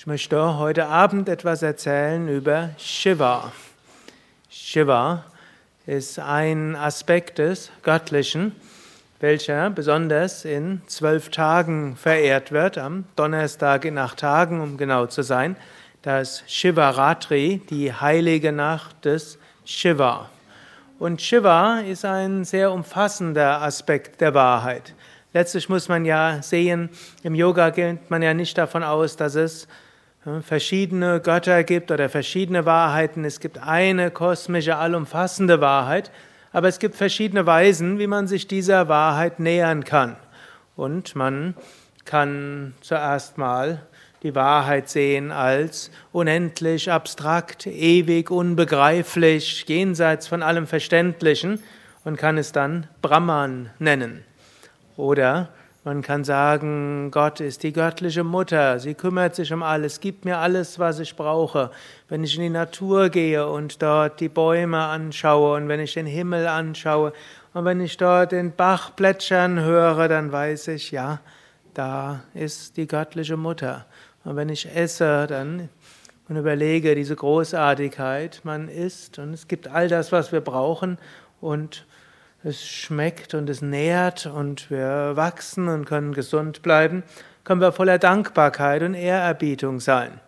Ich möchte heute Abend etwas erzählen über Shiva. Shiva ist ein Aspekt des Göttlichen, welcher besonders in zwölf Tagen verehrt wird, am Donnerstag in acht Tagen, um genau zu sein. Das Shivaratri, die heilige Nacht des Shiva. Und Shiva ist ein sehr umfassender Aspekt der Wahrheit. Letztlich muss man ja sehen, im Yoga geht man ja nicht davon aus, dass es verschiedene Götter gibt oder verschiedene Wahrheiten. Es gibt eine kosmische, allumfassende Wahrheit, aber es gibt verschiedene Weisen, wie man sich dieser Wahrheit nähern kann. Und man kann zuerst mal die Wahrheit sehen als unendlich, abstrakt, ewig, unbegreiflich, jenseits von allem Verständlichen und kann es dann Brahman nennen. Oder man kann sagen, Gott ist die göttliche Mutter, sie kümmert sich um alles, gibt mir alles, was ich brauche. Wenn ich in die Natur gehe und dort die Bäume anschaue und wenn ich den Himmel anschaue und wenn ich dort den Bach plätschern höre, dann weiß ich, ja, da ist die göttliche Mutter. Und wenn ich esse, dann und überlege diese Großartigkeit, man isst und es gibt all das, was wir brauchen und es schmeckt und es nährt und wir wachsen und können gesund bleiben, können wir voller Dankbarkeit und Ehrerbietung sein.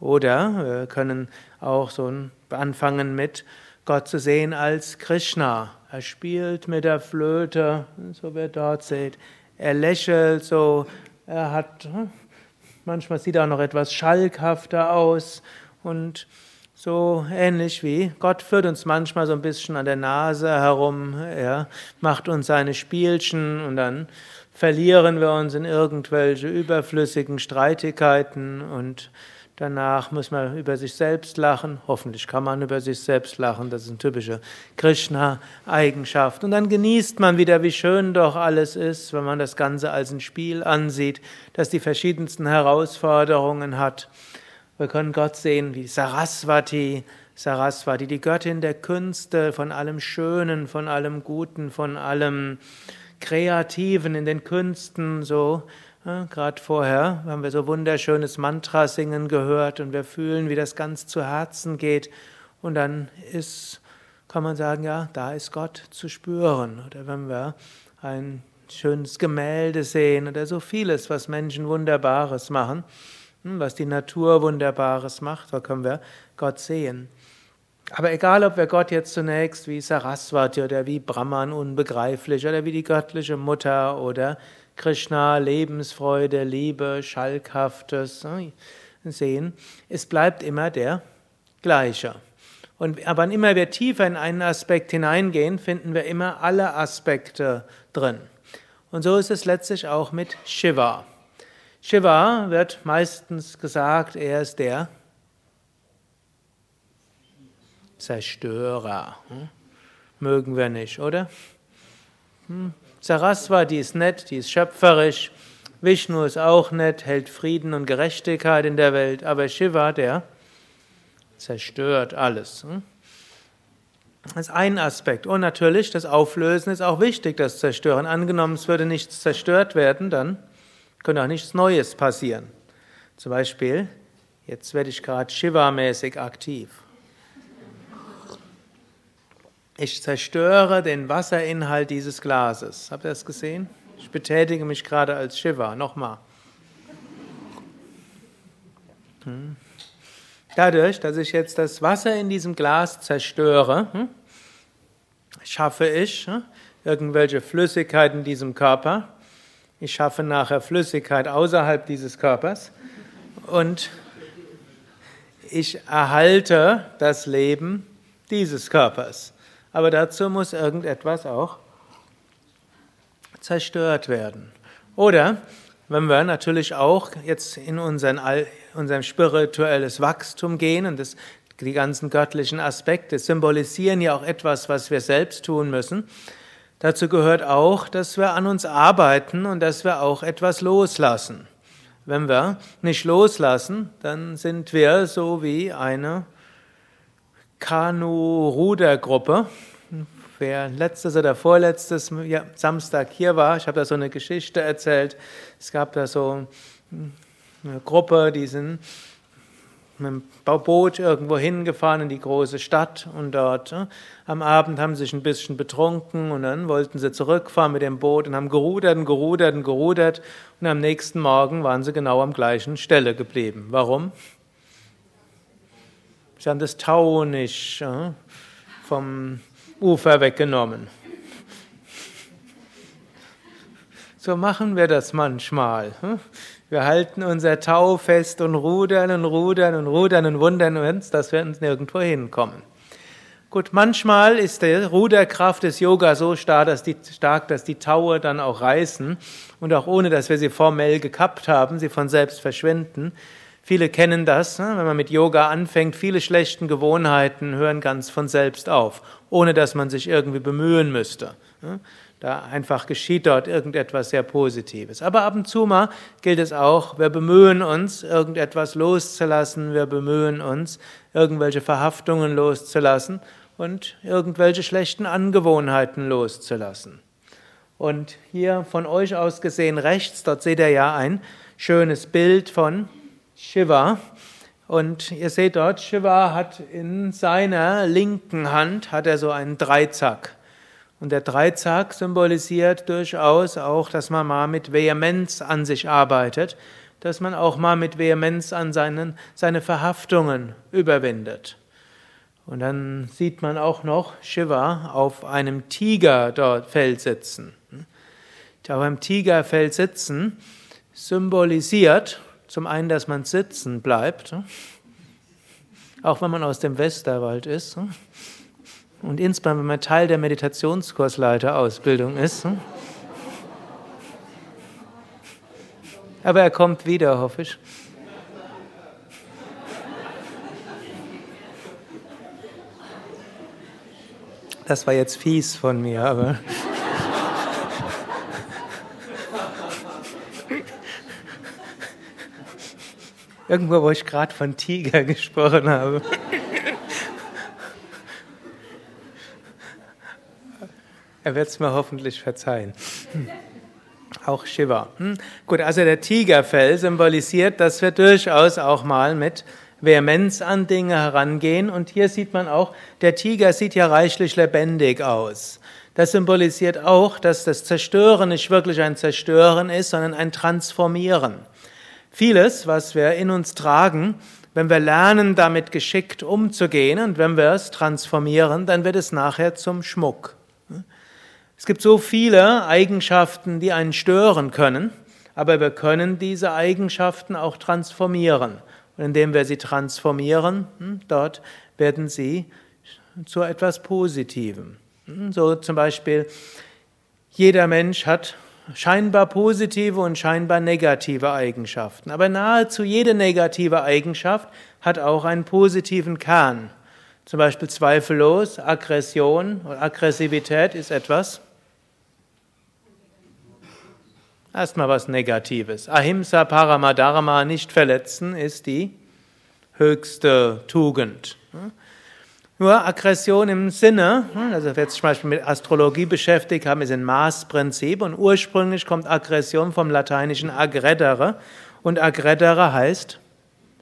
Oder wir können auch so anfangen mit Gott zu sehen als Krishna. Er spielt mit der Flöte, so wie ihr dort seht. Er lächelt so, er hat, manchmal sieht er auch noch etwas schalkhafter aus und so ähnlich wie Gott führt uns manchmal so ein bisschen an der Nase herum, er macht uns seine Spielchen und dann verlieren wir uns in irgendwelche überflüssigen Streitigkeiten und danach muss man über sich selbst lachen. Hoffentlich kann man über sich selbst lachen, das ist eine typische Krishna-Eigenschaft. Und dann genießt man wieder, wie schön doch alles ist, wenn man das Ganze als ein Spiel ansieht, das die verschiedensten Herausforderungen hat. Wir können Gott sehen wie Saraswati, Saraswati, die Göttin der Künste, von allem Schönen, von allem Guten, von allem Kreativen in den Künsten, so. Ja, Gerade vorher haben wir so wunderschönes Mantra singen gehört und wir fühlen, wie das ganz zu Herzen geht. Und dann ist, kann man sagen, ja, da ist Gott zu spüren. Oder wenn wir ein schönes Gemälde sehen oder so vieles, was Menschen Wunderbares machen. Hm, was die Natur Wunderbares macht, da können wir Gott sehen. Aber egal, ob wir Gott jetzt zunächst wie Saraswati oder wie Brahman unbegreiflich oder wie die göttliche Mutter oder Krishna Lebensfreude, Liebe, Schalkhaftes hm, sehen, es bleibt immer der gleiche. Und aber immer wir tiefer in einen Aspekt hineingehen, finden wir immer alle Aspekte drin. Und so ist es letztlich auch mit Shiva. Shiva wird meistens gesagt, er ist der Zerstörer. Hm? Mögen wir nicht, oder? Hm? Saraswati ist nett, die ist schöpferisch. Vishnu ist auch nett, hält Frieden und Gerechtigkeit in der Welt. Aber Shiva, der zerstört alles. Hm? Das ist ein Aspekt. Und natürlich, das Auflösen ist auch wichtig, das Zerstören. Angenommen, es würde nichts zerstört werden, dann könnte auch nichts Neues passieren. Zum Beispiel, jetzt werde ich gerade Shiva-mäßig aktiv. Ich zerstöre den Wasserinhalt dieses Glases. Habt ihr das gesehen? Ich betätige mich gerade als Shiva. Nochmal. Hm. Dadurch, dass ich jetzt das Wasser in diesem Glas zerstöre, hm, schaffe ich hm, irgendwelche Flüssigkeit in diesem Körper, ich schaffe nachher Flüssigkeit außerhalb dieses Körpers und ich erhalte das Leben dieses Körpers. Aber dazu muss irgendetwas auch zerstört werden. Oder wenn wir natürlich auch jetzt in unseren, unserem spirituelles Wachstum gehen und das, die ganzen göttlichen Aspekte symbolisieren ja auch etwas, was wir selbst tun müssen, Dazu gehört auch, dass wir an uns arbeiten und dass wir auch etwas loslassen. Wenn wir nicht loslassen, dann sind wir so wie eine Kanu-Rudergruppe. Wer letztes oder vorletztes Samstag hier war, ich habe da so eine Geschichte erzählt. Es gab da so eine Gruppe, die sind mit dem Boot irgendwo hingefahren in die große Stadt und dort äh, am Abend haben sie sich ein bisschen betrunken und dann wollten sie zurückfahren mit dem Boot und haben gerudert und gerudert und gerudert und am nächsten Morgen waren sie genau am gleichen Stelle geblieben. Warum? Sie haben das Tau nicht äh, vom Ufer weggenommen. So machen wir das manchmal. Hm? Wir halten unser Tau fest und rudern und rudern und rudern und wundern uns, dass wir uns nirgendwo hinkommen. Gut, manchmal ist die Ruderkraft des Yoga so stark dass, die, stark, dass die Taue dann auch reißen und auch ohne, dass wir sie formell gekappt haben, sie von selbst verschwinden. Viele kennen das, ne? wenn man mit Yoga anfängt, viele schlechten Gewohnheiten hören ganz von selbst auf, ohne dass man sich irgendwie bemühen müsste. Da einfach geschieht dort irgendetwas sehr Positives. Aber ab und zu mal gilt es auch, wir bemühen uns, irgendetwas loszulassen, wir bemühen uns, irgendwelche Verhaftungen loszulassen und irgendwelche schlechten Angewohnheiten loszulassen. Und hier von euch aus gesehen rechts, dort seht ihr ja ein schönes Bild von Shiva. Und ihr seht dort, Shiva hat in seiner linken Hand hat er so einen Dreizack. Und der Dreizack symbolisiert durchaus auch, dass man mal mit Vehemenz an sich arbeitet, dass man auch mal mit Vehemenz an seinen, seine Verhaftungen überwindet. Und dann sieht man auch noch Shiva auf einem Tiger dort Feld sitzen. Auf einem Tigerfell sitzen symbolisiert zum einen, dass man sitzen bleibt, auch wenn man aus dem Westerwald ist und insbesondere wenn man Teil der Meditationskursleiterausbildung ist. Hm? Aber er kommt wieder, hoffe ich. Das war jetzt fies von mir, aber. Irgendwo, wo ich gerade von Tiger gesprochen habe. Er wird es mir hoffentlich verzeihen. Auch Shiva. Hm? Gut, also der Tigerfell symbolisiert, dass wir durchaus auch mal mit Vehemenz an Dinge herangehen. Und hier sieht man auch, der Tiger sieht ja reichlich lebendig aus. Das symbolisiert auch, dass das Zerstören nicht wirklich ein Zerstören ist, sondern ein Transformieren. Vieles, was wir in uns tragen, wenn wir lernen, damit geschickt umzugehen und wenn wir es transformieren, dann wird es nachher zum Schmuck. Es gibt so viele Eigenschaften, die einen stören können, aber wir können diese Eigenschaften auch transformieren. Und indem wir sie transformieren, hm, dort werden sie zu etwas Positivem. Hm, so zum Beispiel, jeder Mensch hat scheinbar positive und scheinbar negative Eigenschaften. Aber nahezu jede negative Eigenschaft hat auch einen positiven Kern. Zum Beispiel zweifellos, Aggression oder Aggressivität ist etwas, Erstmal was Negatives. Ahimsa Paramadharma, nicht verletzen, ist die höchste Tugend. Nur Aggression im Sinne, also wer jetzt zum Beispiel mit Astrologie beschäftigt haben, ist ein Maßprinzip und ursprünglich kommt Aggression vom lateinischen aggredere und aggredere heißt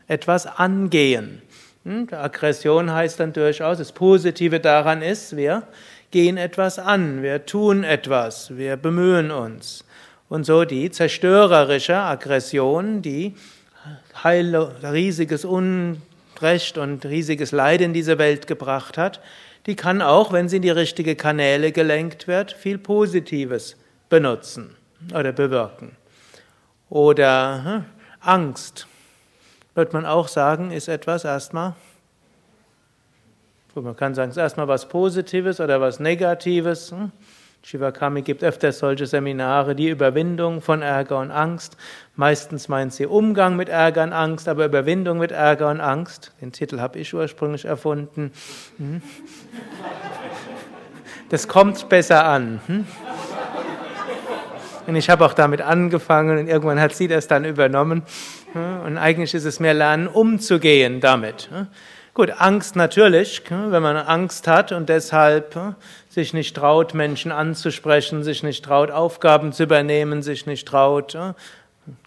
etwas angehen. Hm, Aggression heißt dann durchaus, das Positive daran ist, wir gehen etwas an, wir tun etwas, wir bemühen uns und so die zerstörerische Aggression, die riesiges Unrecht und riesiges Leid in diese Welt gebracht hat, die kann auch, wenn sie in die richtige Kanäle gelenkt wird, viel Positives benutzen oder bewirken. Oder hm, Angst, wird man auch sagen, ist etwas erstmal, man kann sagen, es ist erstmal was Positives oder was Negatives. Hm? Shivakami gibt öfters solche Seminare, die Überwindung von Ärger und Angst. Meistens meint sie Umgang mit Ärger und Angst, aber Überwindung mit Ärger und Angst. Den Titel habe ich ursprünglich erfunden. Hm? Das kommt besser an. Hm? Und ich habe auch damit angefangen und irgendwann hat sie das dann übernommen. Hm? Und eigentlich ist es mehr Lernen, umzugehen damit. Gut, Angst natürlich, wenn man Angst hat und deshalb sich nicht traut, Menschen anzusprechen, sich nicht traut, Aufgaben zu übernehmen, sich nicht traut,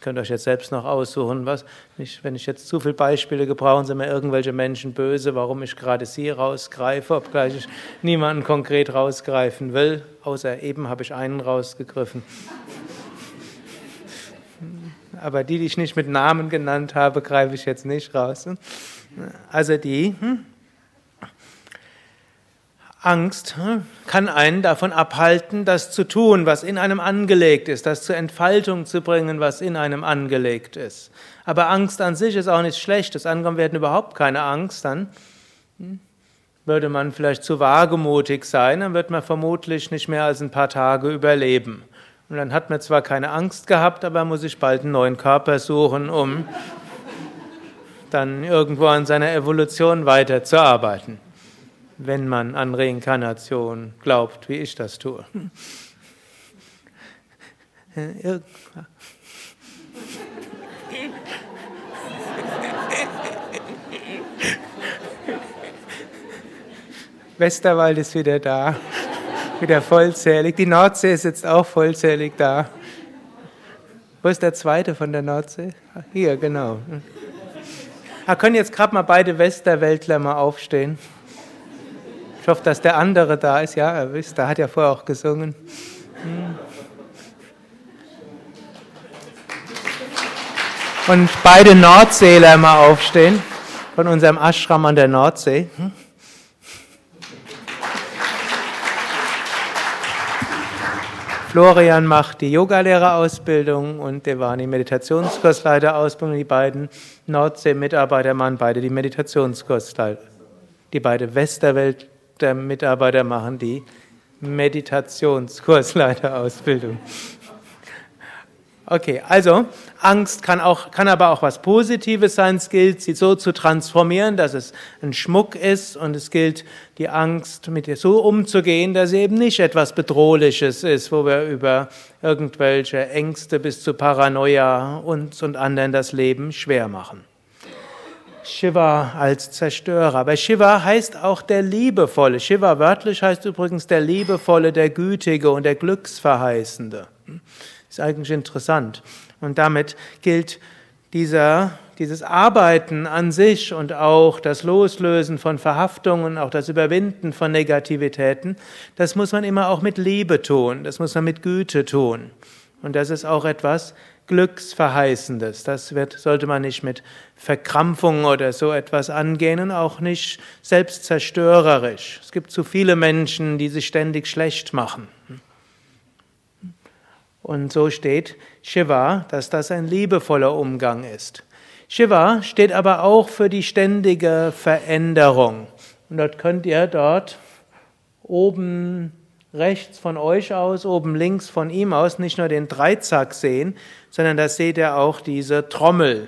Könnt euch jetzt selbst noch aussuchen, was. Nicht, wenn ich jetzt zu viele Beispiele gebrauche, sind mir irgendwelche Menschen böse, warum ich gerade sie rausgreife, obgleich ich niemanden konkret rausgreifen will. Außer eben habe ich einen rausgegriffen. Aber die, die ich nicht mit Namen genannt habe, greife ich jetzt nicht raus. Also die. Hm? Angst hm, kann einen davon abhalten, das zu tun, was in einem angelegt ist, das zur Entfaltung zu bringen, was in einem angelegt ist. Aber Angst an sich ist auch nichts Schlechtes. Angenommen werden überhaupt keine Angst, dann hm, würde man vielleicht zu wagemutig sein, dann wird man vermutlich nicht mehr als ein paar Tage überleben. Und dann hat man zwar keine Angst gehabt, aber muss sich bald einen neuen Körper suchen, um dann irgendwo an seiner Evolution weiterzuarbeiten wenn man an Reinkarnation glaubt, wie ich das tue. Westerwald ist wieder da, wieder vollzählig. Die Nordsee ist jetzt auch vollzählig da. Wo ist der zweite von der Nordsee? Hier, genau. Da können jetzt gerade mal beide Westerweltler mal aufstehen. Ich hoffe, dass der andere da ist. Ja, er wisst, da hat ja vorher auch gesungen. Hm. Und beide Nordseeler mal aufstehen von unserem Ashram an der Nordsee. Hm. Florian macht die Yogalehrerausbildung und Devani Meditationskursleiterausbildung. Die beiden Nordsee-Mitarbeiter machen beide die Meditationskursleiter. Die beiden Westerwelt der Mitarbeiter machen die Meditationskursleiterausbildung. Okay, also Angst kann, auch, kann aber auch was Positives sein. Es gilt, sie so zu transformieren, dass es ein Schmuck ist und es gilt, die Angst mit ihr so umzugehen, dass sie eben nicht etwas Bedrohliches ist, wo wir über irgendwelche Ängste bis zu Paranoia uns und anderen das Leben schwer machen. Shiva als Zerstörer. Aber Shiva heißt auch der Liebevolle. Shiva wörtlich heißt übrigens der Liebevolle, der Gütige und der Glücksverheißende. Ist eigentlich interessant. Und damit gilt dieser, dieses Arbeiten an sich und auch das Loslösen von Verhaftungen, auch das Überwinden von Negativitäten, das muss man immer auch mit Liebe tun, das muss man mit Güte tun. Und das ist auch etwas, Glücksverheißendes. Das wird, sollte man nicht mit Verkrampfung oder so etwas angehen und auch nicht selbstzerstörerisch. Es gibt zu viele Menschen, die sich ständig schlecht machen. Und so steht Shiva, dass das ein liebevoller Umgang ist. Shiva steht aber auch für die ständige Veränderung. Und dort könnt ihr dort oben rechts von euch aus, oben links von ihm aus nicht nur den Dreizack sehen, sondern da seht ihr auch diese Trommel.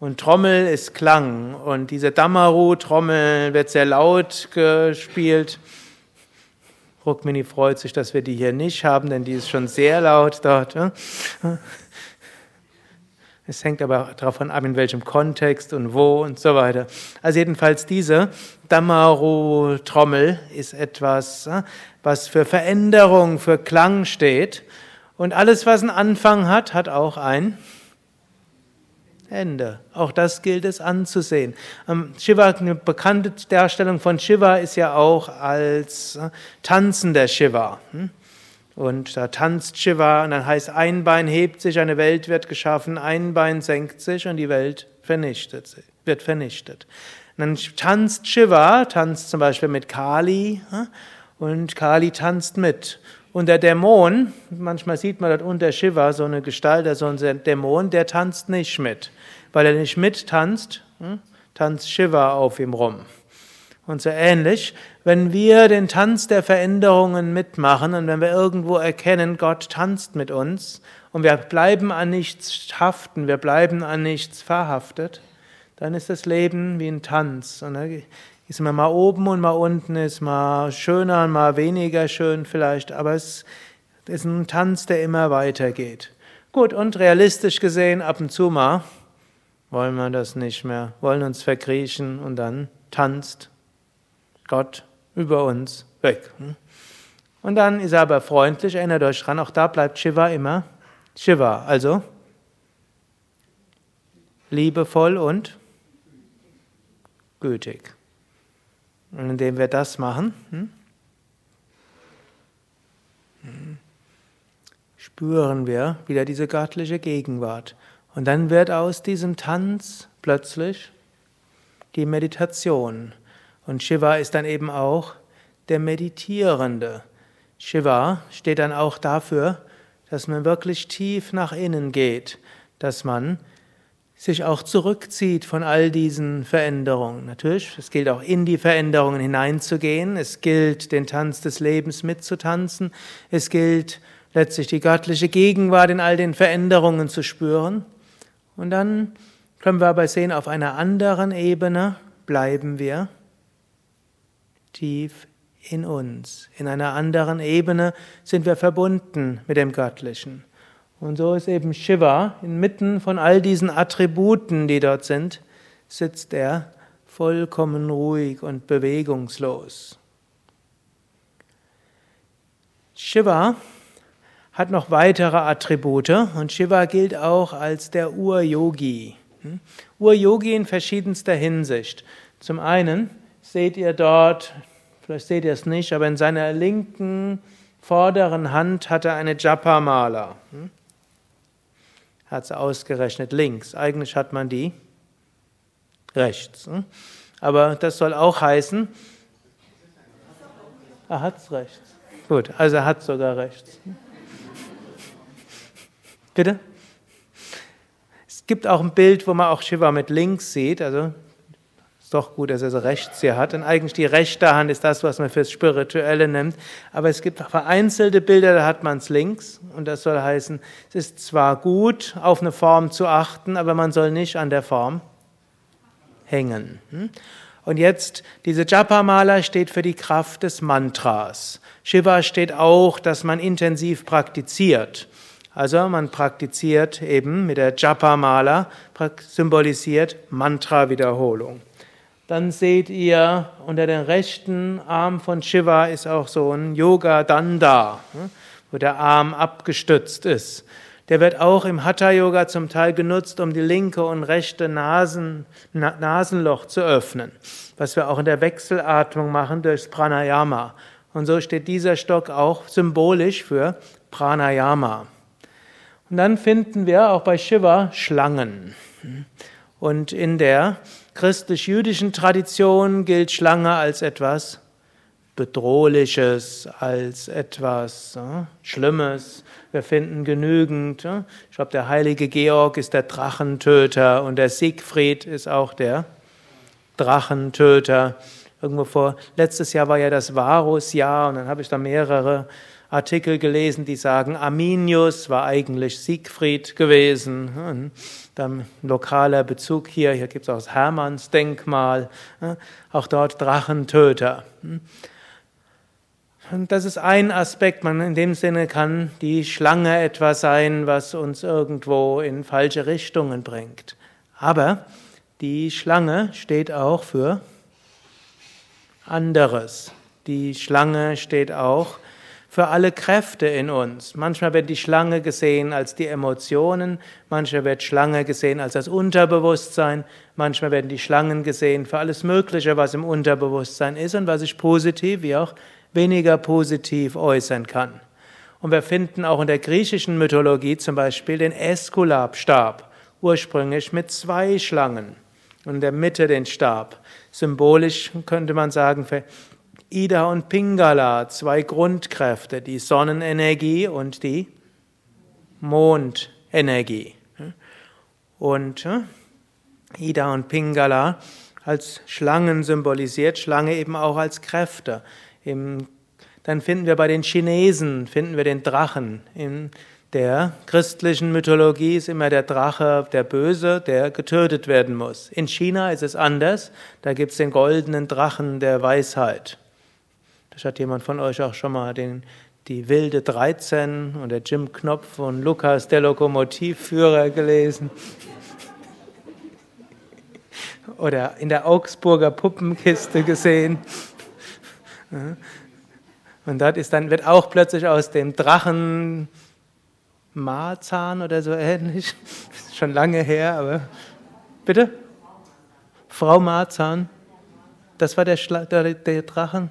Und Trommel ist Klang. Und diese Damaru-Trommel wird sehr laut gespielt. Rukmini freut sich, dass wir die hier nicht haben, denn die ist schon sehr laut dort. Es hängt aber davon ab, in welchem Kontext und wo und so weiter. Also jedenfalls diese Damaru-Trommel ist etwas, was für Veränderung, für Klang steht. Und alles, was einen Anfang hat, hat auch ein Ende. Auch das gilt es anzusehen. Shiva, eine bekannte Darstellung von Shiva ist ja auch als äh, tanzender Shiva. Hm? Und da tanzt Shiva und dann heißt, ein Bein hebt sich, eine Welt wird geschaffen, ein Bein senkt sich und die Welt vernichtet, wird vernichtet. Und dann tanzt Shiva, tanzt zum Beispiel mit Kali und Kali tanzt mit. Und der Dämon, manchmal sieht man dort unter Shiva so eine Gestalt, so ein Dämon, der tanzt nicht mit. Weil er nicht mittanzt, tanzt Shiva auf ihm rum. Und so ähnlich, wenn wir den Tanz der Veränderungen mitmachen und wenn wir irgendwo erkennen, Gott tanzt mit uns und wir bleiben an nichts haften, wir bleiben an nichts verhaftet, dann ist das Leben wie ein Tanz. Und da ist man mal oben und mal unten, ist mal schöner und mal weniger schön vielleicht, aber es ist ein Tanz, der immer weitergeht. Gut, und realistisch gesehen, ab und zu mal wollen wir das nicht mehr, wollen uns verkriechen und dann tanzt Gott über uns weg. Und dann ist er aber freundlich, erinnert euch dran, auch da bleibt Shiva immer Shiva, also liebevoll und gütig. Und indem wir das machen, hm, spüren wir wieder diese göttliche Gegenwart. Und dann wird aus diesem Tanz plötzlich die Meditation. Und Shiva ist dann eben auch der Meditierende. Shiva steht dann auch dafür, dass man wirklich tief nach innen geht, dass man sich auch zurückzieht von all diesen Veränderungen. Natürlich, es gilt auch in die Veränderungen hineinzugehen, es gilt den Tanz des Lebens mitzutanzen, es gilt letztlich die göttliche Gegenwart in all den Veränderungen zu spüren. Und dann können wir aber sehen, auf einer anderen Ebene bleiben wir tief in uns. In einer anderen Ebene sind wir verbunden mit dem Göttlichen. Und so ist eben Shiva, inmitten von all diesen Attributen, die dort sind, sitzt er vollkommen ruhig und bewegungslos. Shiva hat noch weitere Attribute und Shiva gilt auch als der Ur-Yogi. Hm? Ur-Yogi in verschiedenster Hinsicht. Zum einen seht ihr dort, vielleicht seht ihr es nicht, aber in seiner linken vorderen Hand hat er eine Japa-Mala. Hm? Hat sie ausgerechnet links. Eigentlich hat man die rechts. Hm? Aber das soll auch heißen, er hat es rechts. Gut, also er hat sogar rechts. Bitte? Es gibt auch ein Bild, wo man auch Shiva mit links sieht. Also doch gut, dass er so rechts hier hat. Und eigentlich die rechte Hand ist das, was man fürs Spirituelle nimmt. Aber es gibt vereinzelte Bilder, da hat man es links. Und das soll heißen, es ist zwar gut, auf eine Form zu achten, aber man soll nicht an der Form hängen. Hm? Und jetzt, diese Japa-Mala steht für die Kraft des Mantras. Shiva steht auch, dass man intensiv praktiziert. Also man praktiziert eben mit der Japa-Mala, symbolisiert Mantra-Wiederholung. Dann seht ihr, unter dem rechten Arm von Shiva ist auch so ein Yoga-Danda, hm, wo der Arm abgestützt ist. Der wird auch im Hatha-Yoga zum Teil genutzt, um die linke und rechte Nasen, Nasenloch zu öffnen, was wir auch in der Wechselatmung machen durchs Pranayama. Und so steht dieser Stock auch symbolisch für Pranayama. Und dann finden wir auch bei Shiva Schlangen. Und in der christlich-jüdischen Tradition gilt Schlange als etwas Bedrohliches, als etwas Schlimmes. Wir finden genügend. Ich glaube, der heilige Georg ist der Drachentöter und der Siegfried ist auch der Drachentöter. Irgendwo vor, letztes Jahr war ja das Varusjahr und dann habe ich da mehrere Artikel gelesen, die sagen, Arminius war eigentlich Siegfried gewesen. Dann lokaler Bezug hier, hier gibt es auch das Hermannsdenkmal, auch dort Drachentöter. Und das ist ein Aspekt, man in dem Sinne kann die Schlange etwas sein, was uns irgendwo in falsche Richtungen bringt. Aber die Schlange steht auch für anderes. Die Schlange steht auch für alle Kräfte in uns. Manchmal wird die Schlange gesehen als die Emotionen, manchmal wird Schlange gesehen als das Unterbewusstsein, manchmal werden die Schlangen gesehen für alles Mögliche, was im Unterbewusstsein ist und was sich positiv wie auch weniger positiv äußern kann. Und wir finden auch in der griechischen Mythologie zum Beispiel den Äskulapstab, ursprünglich mit zwei Schlangen und in der Mitte den Stab. Symbolisch könnte man sagen, Ida und Pingala, zwei Grundkräfte, die Sonnenenergie und die Mondenergie. Und Ida und Pingala als Schlangen symbolisiert, Schlange eben auch als Kräfte. dann finden wir bei den Chinesen, finden wir den Drachen. In der christlichen Mythologie ist immer der Drache der Böse, der getötet werden muss. In China ist es anders, da gibt es den goldenen Drachen der Weisheit. Das hat jemand von euch auch schon mal den, die Wilde 13 und der Jim Knopf und Lukas, der Lokomotivführer, gelesen. Oder in der Augsburger Puppenkiste gesehen. Und dort ist dann, wird auch plötzlich aus dem Drachen Marzahn oder so ähnlich, schon lange her, aber Bitte? Frau Marzahn? Das war der, Schla der, der Drachen?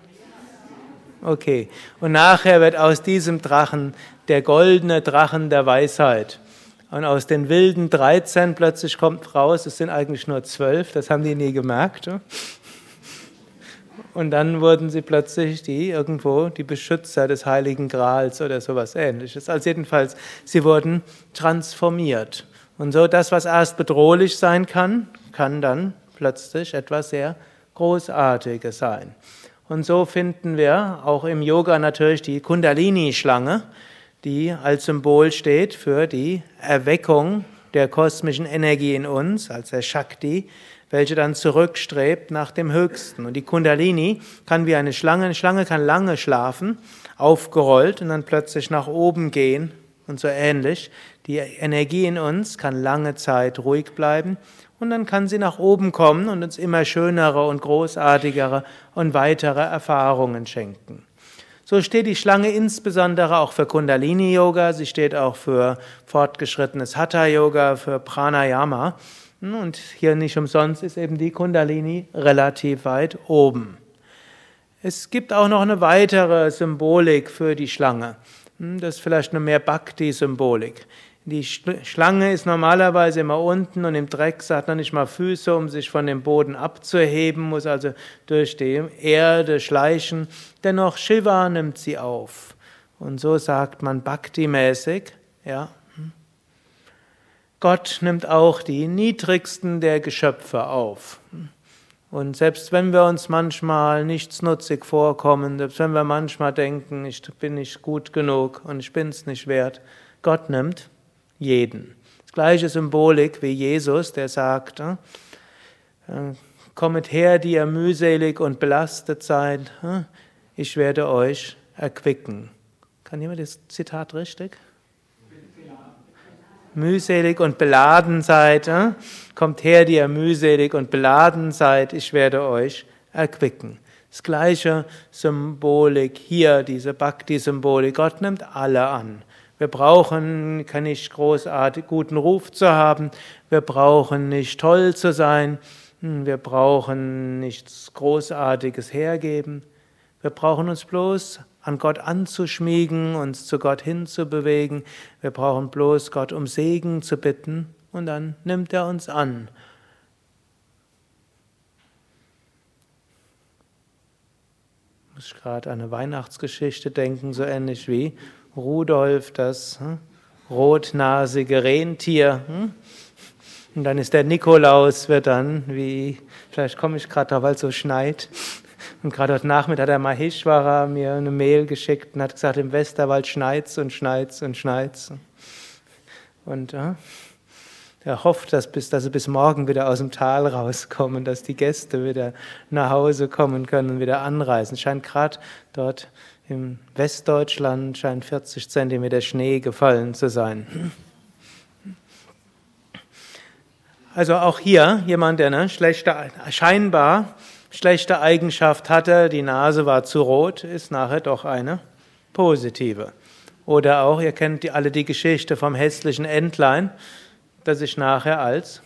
Okay. Und nachher wird aus diesem Drachen der goldene Drachen der Weisheit. Und aus den wilden 13 plötzlich kommt raus, es sind eigentlich nur 12, das haben die nie gemerkt. Und dann wurden sie plötzlich die irgendwo die Beschützer des Heiligen Grals oder sowas ähnliches. Also jedenfalls, sie wurden transformiert. Und so das, was erst bedrohlich sein kann, kann dann plötzlich etwas sehr Großartiges sein. Und so finden wir auch im Yoga natürlich die Kundalini-Schlange, die als Symbol steht für die Erweckung der kosmischen Energie in uns, als der Shakti, welche dann zurückstrebt nach dem Höchsten. Und die Kundalini kann wie eine Schlange, eine Schlange kann lange schlafen, aufgerollt und dann plötzlich nach oben gehen und so ähnlich. Die Energie in uns kann lange Zeit ruhig bleiben und dann kann sie nach oben kommen und uns immer schönere und großartigere und weitere Erfahrungen schenken. So steht die Schlange insbesondere auch für Kundalini-Yoga, sie steht auch für fortgeschrittenes Hatha-Yoga, für Pranayama. Und hier nicht umsonst ist eben die Kundalini relativ weit oben. Es gibt auch noch eine weitere Symbolik für die Schlange. Das ist vielleicht eine mehr Bhakti-Symbolik. Die Schlange ist normalerweise immer unten und im Dreck hat er nicht mal Füße, um sich von dem Boden abzuheben, muss also durch die Erde schleichen. Dennoch Shiva nimmt sie auf. Und so sagt man Bhakti-mäßig, ja. Gott nimmt auch die niedrigsten der Geschöpfe auf. Und selbst wenn wir uns manchmal nichtsnutzig vorkommen, selbst wenn wir manchmal denken, ich bin nicht gut genug und ich bin es nicht wert, Gott nimmt jeden. Das gleiche Symbolik wie Jesus, der sagt, äh, kommet her, die ihr mühselig und belastet seid, äh, ich werde euch erquicken. Kann jemand das Zitat richtig? Mühselig und beladen seid, äh, kommt her, die ihr mühselig und beladen seid, ich werde euch erquicken. Das gleiche Symbolik hier, diese Bhakti-Symbolik. Gott nimmt alle an. Wir brauchen nicht großartig guten Ruf zu haben. Wir brauchen nicht toll zu sein. Hm, wir brauchen nichts Großartiges hergeben. Wir brauchen uns bloß an Gott anzuschmiegen, uns zu Gott hinzubewegen. Wir brauchen bloß Gott um Segen zu bitten und dann nimmt er uns an. Ich muss gerade an eine Weihnachtsgeschichte denken, so ähnlich wie Rudolf, das hm, rotnasige Rentier. Hm? Und dann ist der Nikolaus, wird dann, wie, vielleicht komme ich gerade da, weil es so schneit. Und gerade heute Nachmittag hat der Maheshwara mir eine Mail geschickt und hat gesagt, im Westerwald schneit's und schneit's und schneit's. Und äh, er hofft, dass, bis, dass sie bis morgen wieder aus dem Tal rauskommen, dass die Gäste wieder nach Hause kommen können und wieder anreisen. Scheint gerade dort im Westdeutschland scheint 40 Zentimeter Schnee gefallen zu sein. Also auch hier jemand, der eine schlechte, scheinbar schlechte Eigenschaft hatte, die Nase war zu rot, ist nachher doch eine positive. Oder auch, ihr kennt die, alle die Geschichte vom hässlichen Entlein, das sich nachher als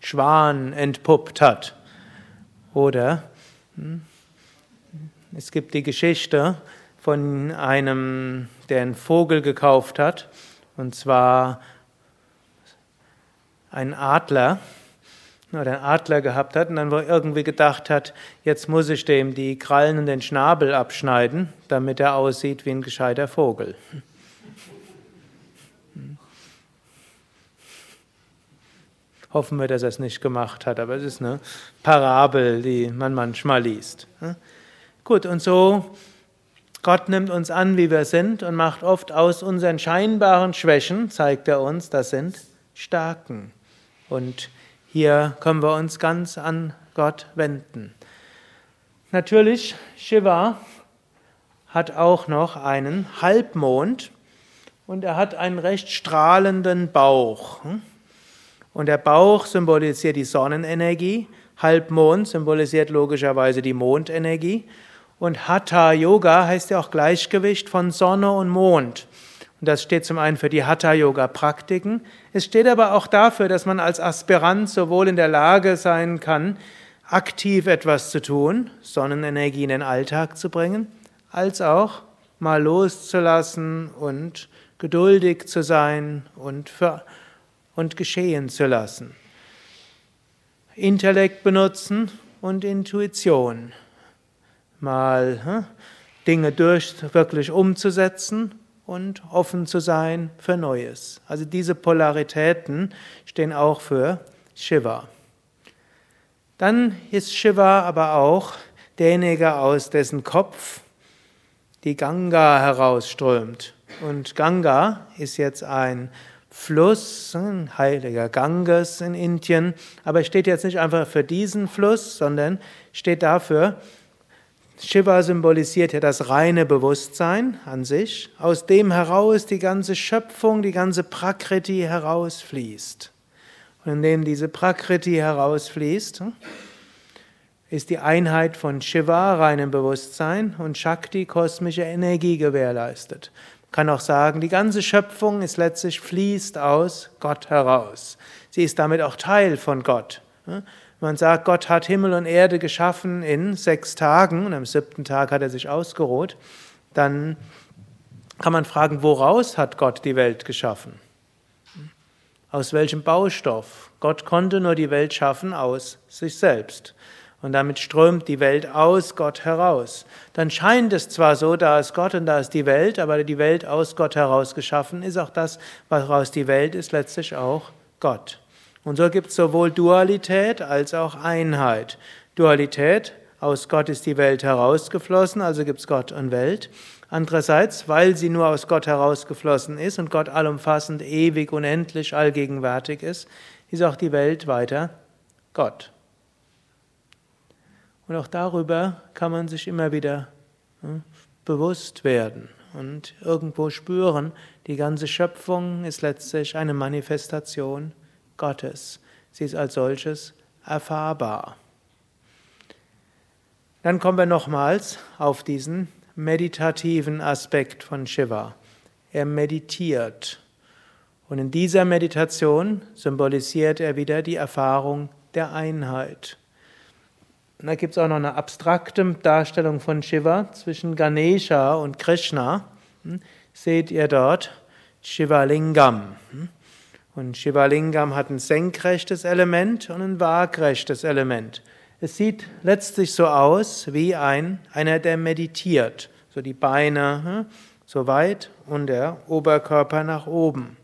Schwan entpuppt hat. Oder hm, es gibt die Geschichte von einem, der einen Vogel gekauft hat, und zwar einen Adler, oder einen Adler gehabt hat und dann irgendwie gedacht hat, jetzt muss ich dem die Krallen und den Schnabel abschneiden, damit er aussieht wie ein gescheiter Vogel. Hoffen wir, dass er es nicht gemacht hat, aber es ist eine Parabel, die man manchmal liest. Gut, und so, Gott nimmt uns an, wie wir sind und macht oft aus unseren scheinbaren Schwächen, zeigt er uns, das sind Stärken. Und hier können wir uns ganz an Gott wenden. Natürlich, Shiva hat auch noch einen Halbmond und er hat einen recht strahlenden Bauch. Und der Bauch symbolisiert die Sonnenenergie, Halbmond symbolisiert logischerweise die Mondenergie und Hatha Yoga heißt ja auch Gleichgewicht von Sonne und Mond. Und das steht zum einen für die Hatha-Yoga-Praktiken. Es steht aber auch dafür, dass man als Aspirant sowohl in der Lage sein kann, aktiv etwas zu tun, Sonnenenergie in den Alltag zu bringen, als auch mal loszulassen und geduldig zu sein und, für, und geschehen zu lassen. Intellekt benutzen und Intuition. Mal hm, Dinge durch wirklich umzusetzen und offen zu sein für Neues. Also diese Polaritäten stehen auch für Shiva. Dann ist Shiva aber auch derjenige, aus dessen Kopf die Ganga herausströmt. Und Ganga ist jetzt ein Fluss, ein heiliger Ganges in Indien, aber steht jetzt nicht einfach für diesen Fluss, sondern steht dafür, Shiva symbolisiert ja das reine Bewusstsein an sich, aus dem heraus die ganze Schöpfung, die ganze Prakriti herausfließt. Und indem diese Prakriti herausfließt, ist die Einheit von Shiva, reinem Bewusstsein, und Shakti, kosmische Energie, gewährleistet. Kann auch sagen, die ganze Schöpfung ist letztlich fließt aus Gott heraus. Sie ist damit auch Teil von Gott. Man sagt, Gott hat Himmel und Erde geschaffen in sechs Tagen und am siebten Tag hat er sich ausgeruht. Dann kann man fragen, woraus hat Gott die Welt geschaffen? Aus welchem Baustoff? Gott konnte nur die Welt schaffen aus sich selbst. Und damit strömt die Welt aus Gott heraus. Dann scheint es zwar so, da ist Gott und da ist die Welt, aber die Welt aus Gott heraus geschaffen ist auch das, was aus die Welt ist, letztlich auch Gott. Und so gibt es sowohl Dualität als auch Einheit. Dualität, aus Gott ist die Welt herausgeflossen, also gibt es Gott und Welt. Andererseits, weil sie nur aus Gott herausgeflossen ist und Gott allumfassend, ewig, unendlich, allgegenwärtig ist, ist auch die Welt weiter Gott. Und auch darüber kann man sich immer wieder hm, bewusst werden und irgendwo spüren, die ganze Schöpfung ist letztlich eine Manifestation Gottes. Sie ist als solches erfahrbar. Dann kommen wir nochmals auf diesen meditativen Aspekt von Shiva. Er meditiert. Und in dieser Meditation symbolisiert er wieder die Erfahrung der Einheit. Und da gibt es auch noch eine abstrakte Darstellung von Shiva zwischen Ganesha und Krishna. Hm? Seht ihr dort Shivalingam. Hm? Und Shivalingam hat ein senkrechtes Element und ein waagrechtes Element. Es sieht letztlich so aus wie ein, einer, der meditiert. So die Beine hm, so weit und der Oberkörper nach oben.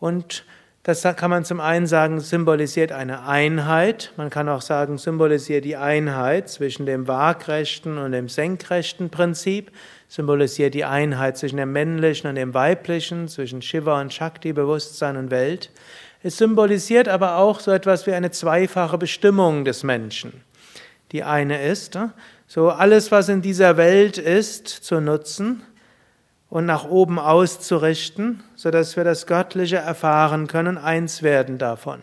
Und das kann man zum einen sagen, symbolisiert eine Einheit. Man kann auch sagen, symbolisiert die Einheit zwischen dem waagrechten und dem senkrechten Prinzip. Symbolisiert die Einheit zwischen dem männlichen und dem weiblichen, zwischen Shiva und Shakti, Bewusstsein und Welt. Es symbolisiert aber auch so etwas wie eine zweifache Bestimmung des Menschen. Die eine ist, äh, so alles, was in dieser Welt ist, zu nutzen und nach oben auszurichten, sodass wir das Göttliche erfahren können, eins werden davon.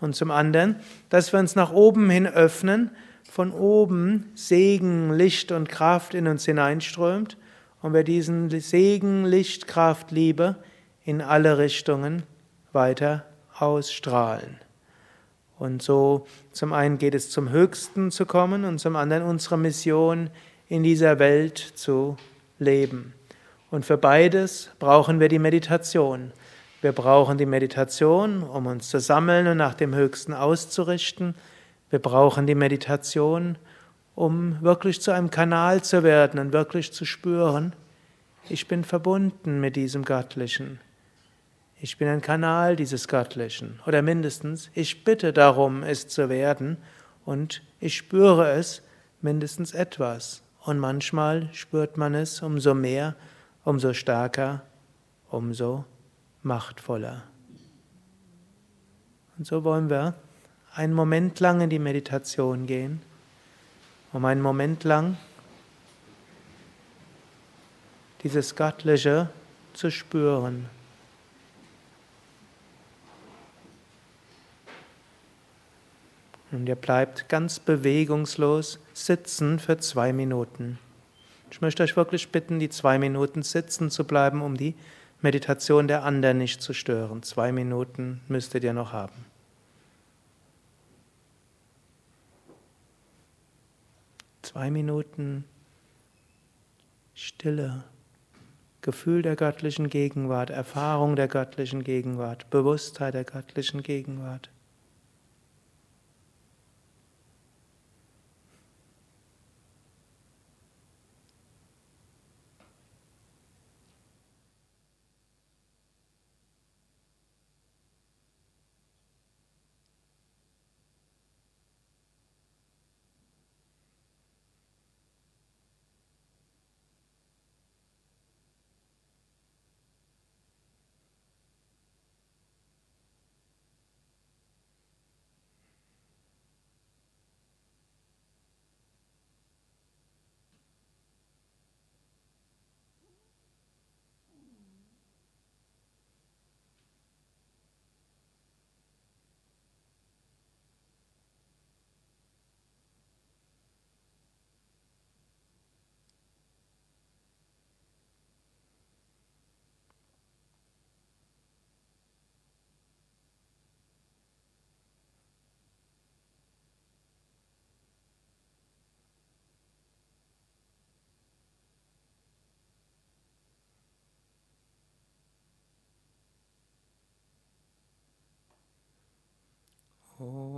Und zum anderen, dass wir uns nach oben hin öffnen, von oben Segen, Licht und Kraft in uns hineinströmt und wir diesen Segen, Licht, Kraft, Liebe in alle Richtungen weiter ausstrahlen. Und so zum einen geht es zum Höchsten zu kommen und zum anderen unsere Mission in dieser Welt zu leben. Und für beides brauchen wir die Meditation. Wir brauchen die Meditation, um uns zu sammeln und nach dem Höchsten auszurichten. Wir brauchen die Meditation, um wirklich zu einem Kanal zu werden und wirklich zu spüren, ich bin verbunden mit diesem Göttlichen. Ich bin ein Kanal dieses Göttlichen. Oder mindestens, ich bitte darum, es zu werden und ich spüre es mindestens etwas. Und manchmal spürt man es umso mehr, umso stärker, umso machtvoller. Und so wollen wir einen Moment lang in die Meditation gehen, um einen Moment lang dieses Göttliche zu spüren. Und ihr bleibt ganz bewegungslos sitzen für zwei Minuten. Ich möchte euch wirklich bitten, die zwei Minuten sitzen zu bleiben, um die Meditation der anderen nicht zu stören. Zwei Minuten müsstet ihr noch haben. Zwei Minuten Stille, Gefühl der göttlichen Gegenwart, Erfahrung der göttlichen Gegenwart, Bewusstheit der göttlichen Gegenwart. Oh.